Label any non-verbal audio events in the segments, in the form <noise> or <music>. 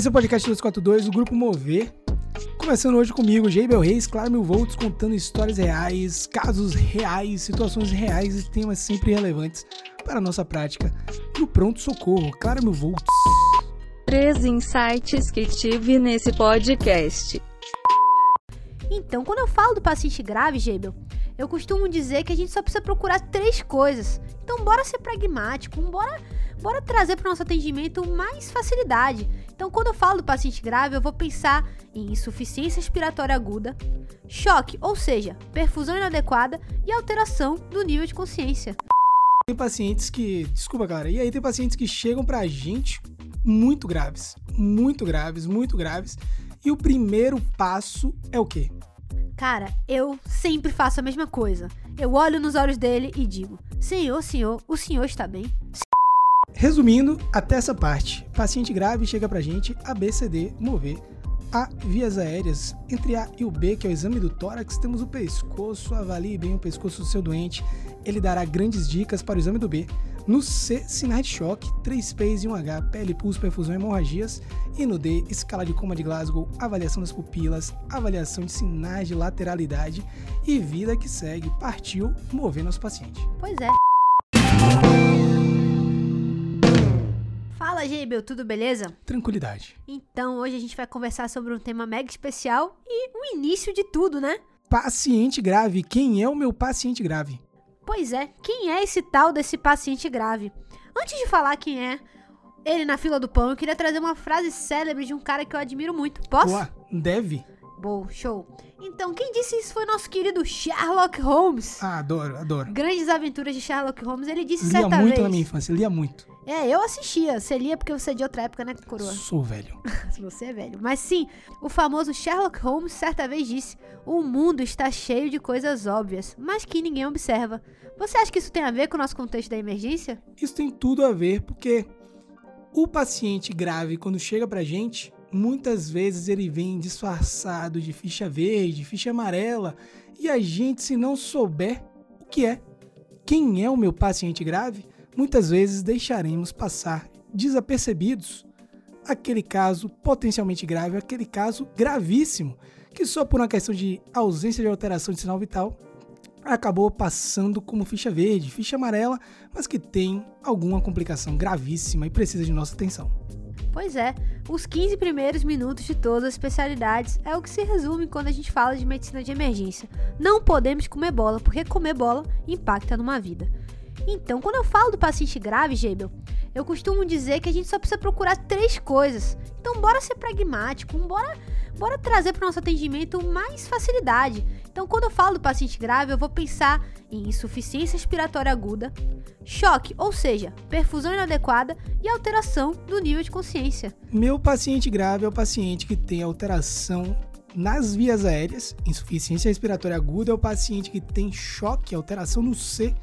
Esse é o podcast 242 do Grupo Mover. Começando hoje comigo, Geibel Reis, Claro Mil Volts, contando histórias reais, casos reais, situações reais e temas sempre relevantes para a nossa prática no pronto-socorro. Claro Mil Volts. Três insights que tive nesse podcast. Então, quando eu falo do paciente grave, Geibel, eu costumo dizer que a gente só precisa procurar três coisas. Então, bora ser pragmático, bora, bora trazer para o nosso atendimento mais facilidade. Então, quando eu falo do paciente grave, eu vou pensar em insuficiência respiratória aguda, choque, ou seja, perfusão inadequada e alteração do nível de consciência. Tem pacientes que, desculpa, cara, e aí tem pacientes que chegam pra gente muito graves, muito graves, muito graves. E o primeiro passo é o quê? Cara, eu sempre faço a mesma coisa. Eu olho nos olhos dele e digo: Senhor, senhor, o senhor está bem? Resumindo, até essa parte, paciente grave chega pra gente ABCD mover a vias aéreas. Entre A e o B, que é o exame do tórax, temos o pescoço. Avalie bem o pescoço do seu doente. Ele dará grandes dicas para o exame do B. No C, sinais de choque, 3 P's e 1H, pele, pulso, perfusão e hemorragias. E no D, escala de coma de Glasgow, avaliação das pupilas, avaliação de sinais de lateralidade e vida que segue. Partiu mover nosso paciente. Pois é. Fala, Geibel, tudo beleza? Tranquilidade. Então, hoje a gente vai conversar sobre um tema mega especial e o início de tudo, né? Paciente grave. Quem é o meu paciente grave? Pois é, quem é esse tal desse paciente grave? Antes de falar quem é ele na fila do pão, eu queria trazer uma frase célebre de um cara que eu admiro muito. Posso? Boa, deve. Bom, show. Então, quem disse isso foi nosso querido Sherlock Holmes. Ah, adoro, adoro. Grandes aventuras de Sherlock Holmes. Ele disse Lia certa muito vez. na minha infância, lia muito. É, eu assistia. Você lia porque você é de outra época, né, coroa? Sou velho. <laughs> Você é velho. Mas sim, o famoso Sherlock Holmes certa vez disse: O mundo está cheio de coisas óbvias, mas que ninguém observa. Você acha que isso tem a ver com o nosso contexto da emergência? Isso tem tudo a ver porque o paciente grave, quando chega pra gente, muitas vezes ele vem disfarçado de ficha verde, ficha amarela, e a gente, se não souber o que é, quem é o meu paciente grave, muitas vezes deixaremos passar desapercebidos aquele caso potencialmente grave, aquele caso gravíssimo, que só por uma questão de ausência de alteração de sinal vital acabou passando como ficha verde, ficha amarela, mas que tem alguma complicação gravíssima e precisa de nossa atenção. Pois é, os 15 primeiros minutos de todas as especialidades é o que se resume quando a gente fala de medicina de emergência. Não podemos comer bola, porque comer bola impacta numa vida. Então, quando eu falo do paciente grave, Gebel, eu costumo dizer que a gente só precisa procurar três coisas. Então, bora ser pragmático, bora, bora trazer para o nosso atendimento mais facilidade. Então, quando eu falo do paciente grave, eu vou pensar em insuficiência respiratória aguda, choque, ou seja, perfusão inadequada e alteração do nível de consciência. Meu paciente grave é o paciente que tem alteração nas vias aéreas, insuficiência respiratória aguda é o paciente que tem choque, alteração no C,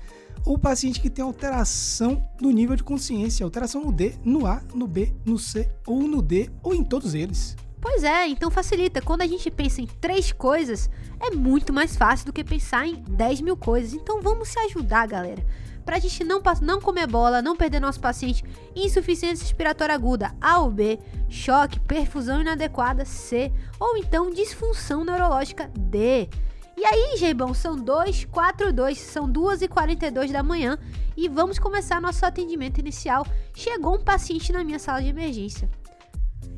o paciente que tem alteração do nível de consciência, alteração no D, no A, no B, no C ou no D, ou em todos eles. Pois é, então facilita. Quando a gente pensa em três coisas, é muito mais fácil do que pensar em 10 mil coisas. Então vamos se ajudar, galera. Pra gente não, não comer bola, não perder nosso paciente, insuficiência respiratória aguda, A ou B, choque, perfusão inadequada, C, ou então disfunção neurológica, D. E aí, Geibão, são 2, 4, 2, são 2 e 42 da manhã e vamos começar nosso atendimento inicial. Chegou um paciente na minha sala de emergência.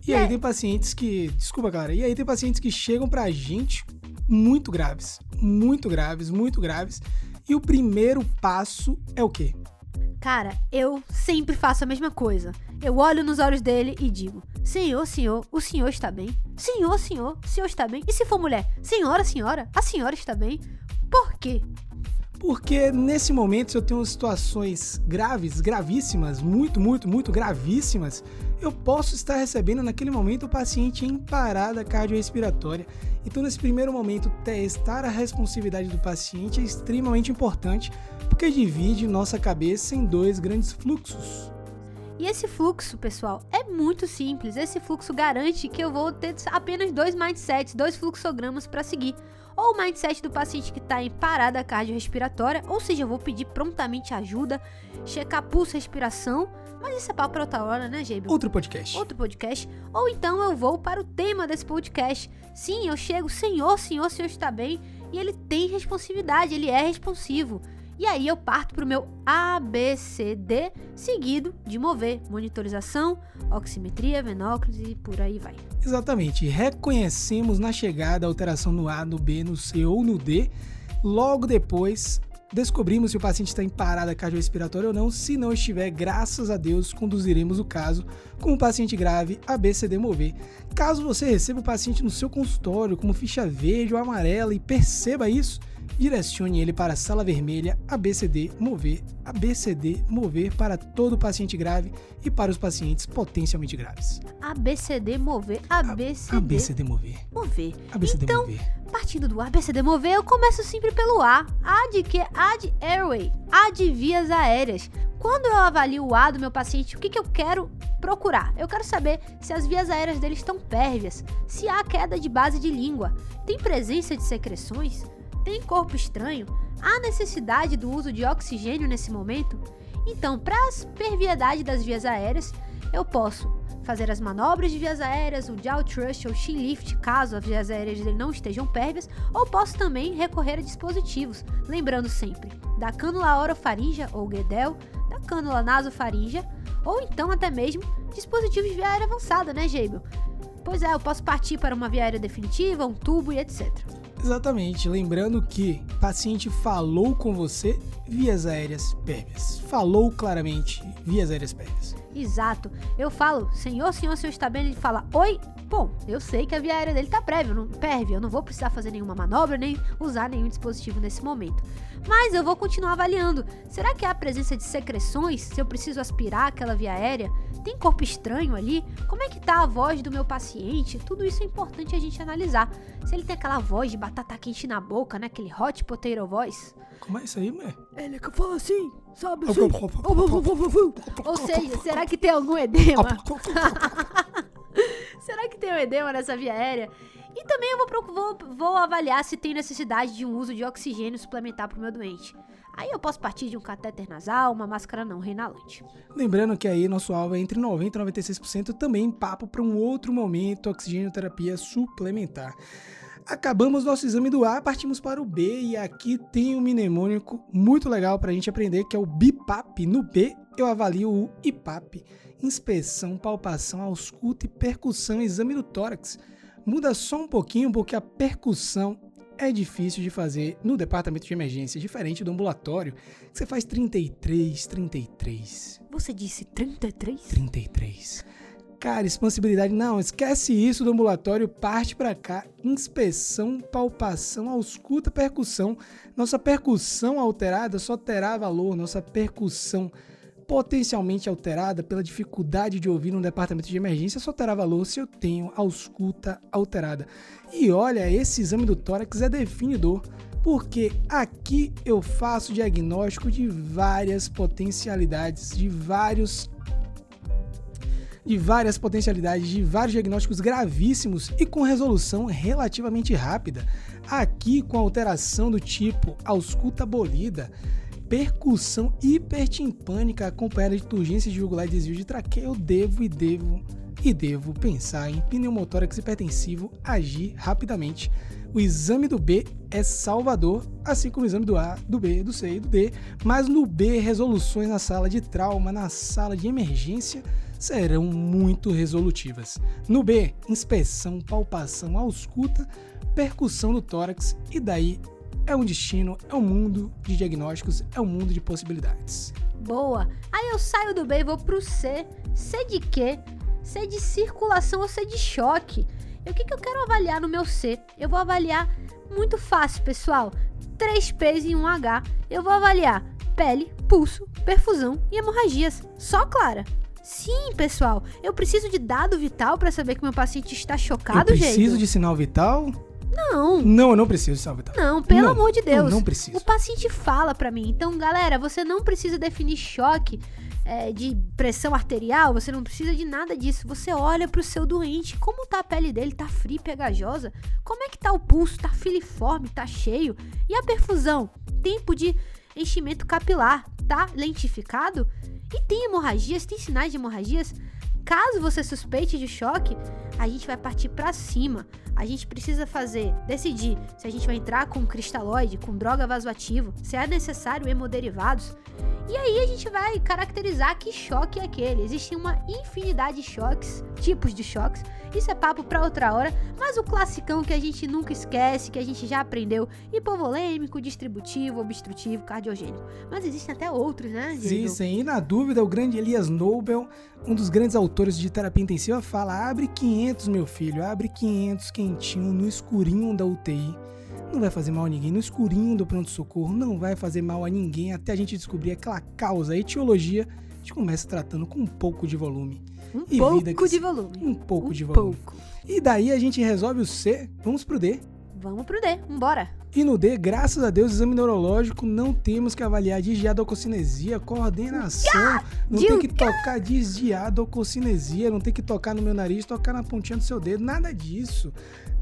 E aí tem pacientes que. Desculpa, cara. E aí tem pacientes que chegam pra gente muito graves. Muito graves, muito graves. E o primeiro passo é o quê? Cara, eu sempre faço a mesma coisa. Eu olho nos olhos dele e digo: Senhor, senhor, o senhor está bem? Senhor, senhor, o senhor está bem? E se for mulher? Senhora, senhora, a senhora está bem? Por quê? Porque nesse momento, se eu tenho situações graves, gravíssimas, muito, muito, muito gravíssimas, eu posso estar recebendo naquele momento o paciente em parada cardiorrespiratória. Então, nesse primeiro momento, testar a responsividade do paciente é extremamente importante, porque divide nossa cabeça em dois grandes fluxos. E esse fluxo, pessoal, é muito simples. Esse fluxo garante que eu vou ter apenas dois mindsets, dois fluxogramas para seguir. Ou o mindset do paciente que está em parada cardiorrespiratória, ou seja, eu vou pedir prontamente ajuda, checar pulso, respiração, Mas isso é papo pra outra hora, né, Gabriel? Outro podcast. Outro podcast. Ou então eu vou para o tema desse podcast. Sim, eu chego, Senhor, Senhor, Senhor está bem. E ele tem responsividade, ele é responsivo. E aí eu parto para o meu ABCD, seguido de mover, monitorização, oximetria, venóclise e por aí vai. Exatamente. Reconhecemos na chegada a alteração no A, no B, no C ou no D. Logo depois, descobrimos se o paciente está em parada cardiorrespiratória ou não. Se não estiver, graças a Deus, conduziremos o caso com o paciente grave ABCD mover. Caso você receba o paciente no seu consultório como ficha verde ou amarela e perceba isso, direcione ele para a sala vermelha ABCD mover, ABCD mover para todo paciente grave e para os pacientes potencialmente graves. ABCD mover, ABCD, ABCD mover. mover. ABCD Então, mover. Partindo do ABCD mover, eu começo sempre pelo A. A de que? A de airway. A de vias aéreas. Quando eu avalio o A do meu paciente, o que, que eu quero procurar? Eu quero saber se as vias aéreas dele estão pérvias, se há queda de base de língua, tem presença de secreções, tem corpo estranho, há necessidade do uso de oxigênio nesse momento. Então, para a perviedade das vias aéreas, eu posso fazer as manobras de vias aéreas, o jaw thrust ou chin lift, caso as vias aéreas dele não estejam pérvias, ou posso também recorrer a dispositivos, lembrando sempre da cânula orofaríngea ou Guedel, da cânula nasofaríngea, ou então até mesmo dispositivos de via aérea avançada, né, Geibel? Pois é, eu posso partir para uma via aérea definitiva, um tubo e etc. Exatamente. Lembrando que paciente falou com você vias aéreas pérvias. Falou claramente vias aéreas pérvias. Exato. Eu falo, senhor, senhor, senhor está bem? Ele fala, oi. Bom, eu sei que a via aérea dele tá prévia, não, pérvia, eu não vou precisar fazer nenhuma manobra, nem usar nenhum dispositivo nesse momento. Mas eu vou continuar avaliando. Será que há presença de secreções? Se eu preciso aspirar aquela via aérea? Tem corpo estranho ali? Como é que tá a voz do meu paciente? Tudo isso é importante a gente analisar. Se ele tem aquela voz de batata quente na boca, né? Aquele hot potato voice. Como é isso aí, mulher? Ele é que fala assim, sabe assim? Ou seja, será que tem algum edema? Será que tem um edema nessa via aérea? E também eu vou, vou, vou avaliar se tem necessidade de um uso de oxigênio suplementar para o meu doente. Aí eu posso partir de um catéter nasal, uma máscara não reinalante. Lembrando que aí nosso alvo é entre 90% e 96%, também papo para um outro momento, oxigenoterapia suplementar. Acabamos nosso exame do A, partimos para o B e aqui tem um mnemônico muito legal para a gente aprender que é o BIPAP. No B eu avalio o IPAP, inspeção, palpação, ausculta e percussão, exame do tórax. Muda só um pouquinho porque a percussão é difícil de fazer no departamento de emergência, diferente do ambulatório, que você faz 33, 33. Você disse 33? 33. Cara, expansibilidade, não, esquece isso do ambulatório, parte pra cá. Inspeção, palpação, ausculta, percussão. Nossa percussão alterada só terá valor, nossa percussão potencialmente alterada pela dificuldade de ouvir no departamento de emergência só terá valor se eu tenho ausculta alterada. E olha, esse exame do tórax é definidor, porque aqui eu faço diagnóstico de várias potencialidades, de vários de várias potencialidades, de vários diagnósticos gravíssimos e com resolução relativamente rápida. Aqui com alteração do tipo ausculta bolida, percussão hipertimpânica acompanhada de turgência jugular e desvio de traqueia, eu devo e devo e devo pensar em pneumotórax hipertensivo agir rapidamente. O exame do B é salvador, assim como o exame do A, do B, do C e do D, mas no B resoluções na sala de trauma, na sala de emergência serão muito resolutivas. No B, inspeção, palpação, ausculta, percussão do tórax e daí é um destino, é um mundo de diagnósticos, é um mundo de possibilidades. Boa. Aí eu saio do B e vou pro C. C de quê? C de circulação ou C de choque. E o que, que eu quero avaliar no meu C? Eu vou avaliar muito fácil, pessoal. 3 P's e 1 H. Eu vou avaliar pele, pulso, perfusão e hemorragias. Só clara. Sim, pessoal. Eu preciso de dado vital para saber que meu paciente está chocado, eu preciso gente. de sinal vital? Não. Não, eu não preciso vital. Não, pelo Não, amor de Deus. eu não preciso. O paciente fala pra mim. Então, galera, você não precisa definir choque é, de pressão arterial, você não precisa de nada disso. Você olha pro seu doente, como tá a pele dele, tá fria pegajosa? Como é que tá o pulso? Tá filiforme, tá cheio? E a perfusão? Tempo de enchimento capilar, tá lentificado e tem hemorragias, tem sinais de hemorragias. Caso você suspeite de choque, a gente vai partir para cima. A gente precisa fazer, decidir se a gente vai entrar com cristalóide, com droga vasoativa, se é necessário hemoderivados. E aí a gente vai caracterizar que choque é aquele. Existem uma infinidade de choques, tipos de choques. Isso é papo para outra hora, mas o classicão que a gente nunca esquece, que a gente já aprendeu, hipovolêmico, distributivo, obstrutivo, cardiogênico. Mas existem até outros, né? Existem. E na dúvida, o grande Elias Nobel, um dos grandes autores de terapia intensiva, fala: abre 500, meu filho, abre 500 quentinho no escurinho da UTI não vai fazer mal a ninguém. No escurinho do pronto-socorro, não vai fazer mal a ninguém até a gente descobrir aquela causa, a etiologia. Gente começa tratando com um pouco de volume. Um e pouco de volume. Um pouco um de volume. Pouco. E daí a gente resolve o C, vamos pro D. Vamos pro D, vambora. E no D, graças a Deus, exame neurológico, não temos que avaliar desdiadococinesia, coordenação, não tem que tocar desdiadococinesia, não tem que tocar no meu nariz, tocar na pontinha do seu dedo, nada disso.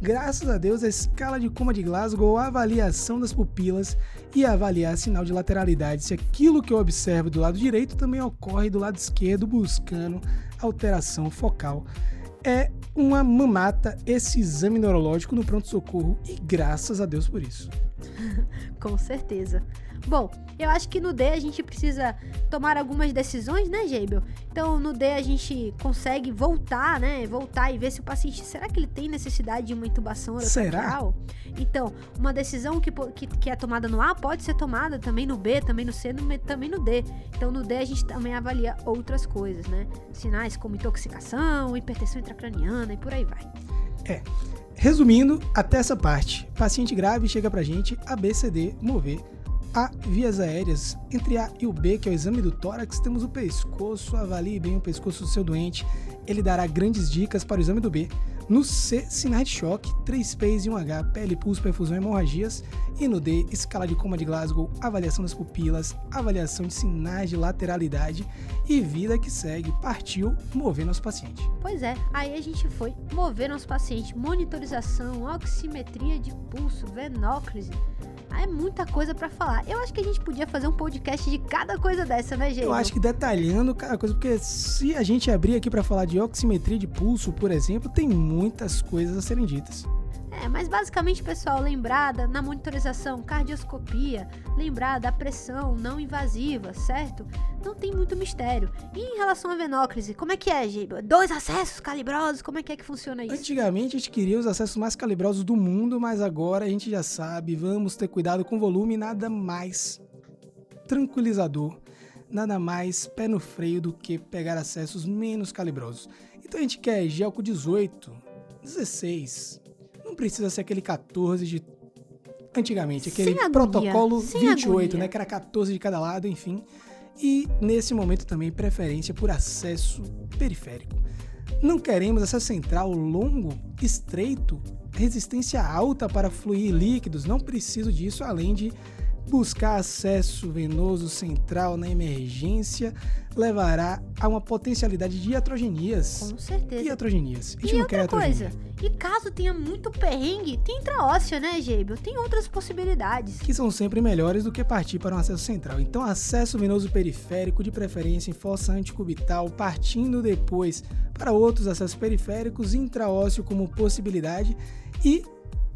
Graças a Deus, a escala de coma de Glasgow, avaliação das pupilas e avaliar sinal de lateralidade, se aquilo que eu observo do lado direito também ocorre do lado esquerdo, buscando alteração focal é uma mamata esse exame neurológico no pronto-socorro e graças a Deus por isso. <laughs> Com certeza. Bom, eu acho que no D a gente precisa tomar algumas decisões, né, Geibel? Então, no D a gente consegue voltar, né? Voltar e ver se o paciente, será que ele tem necessidade de uma intubação orotraqueal? Será? Então, uma decisão que, que, que, é tomada no A pode ser tomada também no B, também no C, no, também no D. Então, no D a gente também avalia outras coisas, né? Sinais como intoxicação, hipertensão intracraniana e por aí vai. É. Resumindo, até essa parte, paciente grave chega pra gente, ABCD, mover a vias aéreas. Entre A e o B, que é o exame do tórax, temos o pescoço. Avalie bem o pescoço do seu doente. Ele dará grandes dicas para o exame do B. No C, sinais de choque, 3 P's e 1H, pele, pulso, perfusão e hemorragias. E no D, escala de coma de Glasgow, avaliação das pupilas, avaliação de sinais de lateralidade e vida que segue. Partiu mover nosso paciente. Pois é, aí a gente foi mover nosso paciente. Monitorização, oximetria de pulso, venóclise é muita coisa para falar. Eu acho que a gente podia fazer um podcast de cada coisa dessa, né, gente? Eu acho que detalhando cada coisa, porque se a gente abrir aqui para falar de oximetria de pulso, por exemplo, tem muitas coisas a serem ditas. É, mas basicamente, pessoal, lembrada na monitorização, cardioscopia, lembrar da pressão não invasiva, certo? Não tem muito mistério. E em relação à venóclise, como é que é, Giba? Dois acessos calibrosos, como é que é que funciona isso? Antigamente a gente queria os acessos mais calibrosos do mundo, mas agora a gente já sabe, vamos ter cuidado com o volume, nada mais tranquilizador, nada mais pé no freio do que pegar acessos menos calibrosos. Então a gente quer Gelco 18, 16, não precisa ser aquele 14 de antigamente, aquele protocolo Sem 28, agonia. né, que era 14 de cada lado, enfim. E nesse momento também preferência por acesso periférico. Não queremos acesso central longo, estreito, resistência alta para fluir líquidos, não preciso disso, além de buscar acesso venoso central na emergência levará a uma potencialidade de iatrogenias. Com certeza. Iatrogenias. A gente e não outra coisa, e caso tenha muito perrengue, tem intraóssea, né, Geibel? Tem outras possibilidades. Que são sempre melhores do que partir para um acesso central. Então, acesso venoso periférico, de preferência em fossa anticubital, partindo depois para outros acessos periféricos, intraósseo como possibilidade e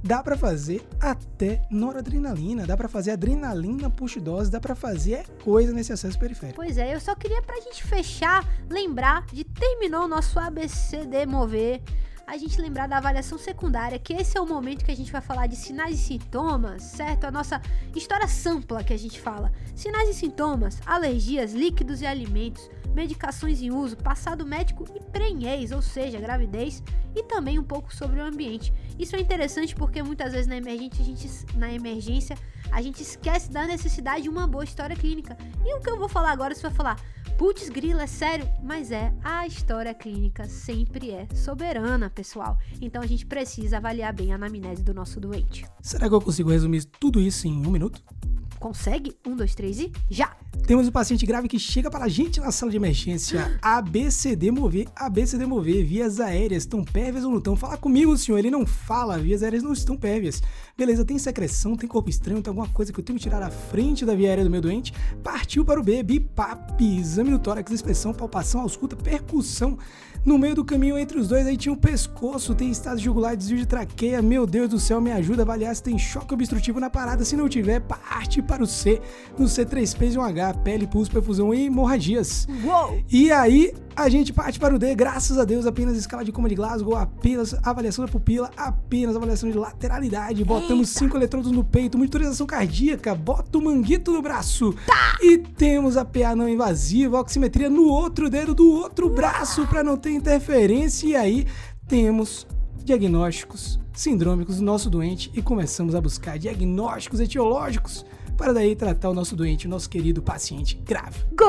dá para fazer até noradrenalina, dá para fazer adrenalina push dose, dá para fazer coisa nesse acesso periférico. Pois é, eu só queria pra gente fechar, lembrar de terminou o nosso ABCD mover a gente lembrar da avaliação secundária, que esse é o momento que a gente vai falar de sinais e sintomas, certo? A nossa história sampla que a gente fala. Sinais e sintomas, alergias, líquidos e alimentos, medicações em uso, passado médico e prenhez, ou seja, gravidez, e também um pouco sobre o ambiente. Isso é interessante porque muitas vezes na emergência a gente, na emergência, a gente esquece da necessidade de uma boa história clínica. E o que eu vou falar agora, você vai falar, putz grila, é sério? Mas é, a história clínica sempre é soberana, pessoal. Então a gente precisa avaliar bem a anamnese do nosso doente. Será que eu consigo resumir tudo isso em um minuto? Consegue? Um, dois, três e já! Temos um paciente grave que chega para a gente na sala de emergência. ABCD mover, ABCD mover, vias aéreas, estão pérvias ou não estão? Fala comigo, senhor. Ele não fala, vias aéreas não estão pérvias. Beleza, tem secreção, tem corpo estranho, tem alguma coisa que eu tenho que tirar da frente da via aérea do meu doente. Partiu para o B, BIPAP, exame no tórax, inspeção, palpação, ausculta, percussão. No meio do caminho entre os dois aí tinha um pescoço, tem estado jugular, desvio de traqueia. Meu Deus do céu, me ajuda a avaliar se tem choque obstrutivo na parada. Se não tiver, parte para o C. No C, 3Ps e um H, pele, pulso, perfusão e hemorragias. Uou! E aí, a gente parte para o D, graças a Deus, apenas escala de coma de Glasgow, apenas avaliação da pupila, apenas avaliação de lateralidade. Botamos cinco eletrodos no peito, monitorização cardíaca, bota o manguito no braço. E temos a PA não invasiva, oximetria no outro dedo do outro braço para não ter interferência. E aí, temos diagnósticos sindrômicos do nosso doente e começamos a buscar diagnósticos etiológicos para daí tratar o nosso doente, o nosso querido paciente grave. Gol!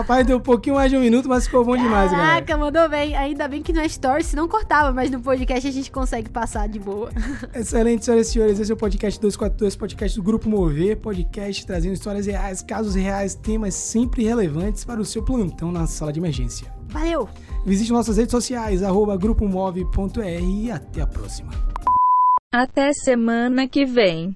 Rapaz, deu um pouquinho mais de um minuto, mas ficou bom demais, galera. Caraca, mandou bem. Ainda bem que no Stories se não cortava, mas no podcast a gente consegue passar de boa. <laughs> Excelente, senhoras e senhores. Esse é o podcast 242, podcast do Grupo Mover, podcast trazendo histórias reais, casos reais, temas sempre relevantes para o seu plantão na sala de emergência. Valeu! Visite nossas redes sociais, arroba grupomove.r e até a próxima. Até semana que vem.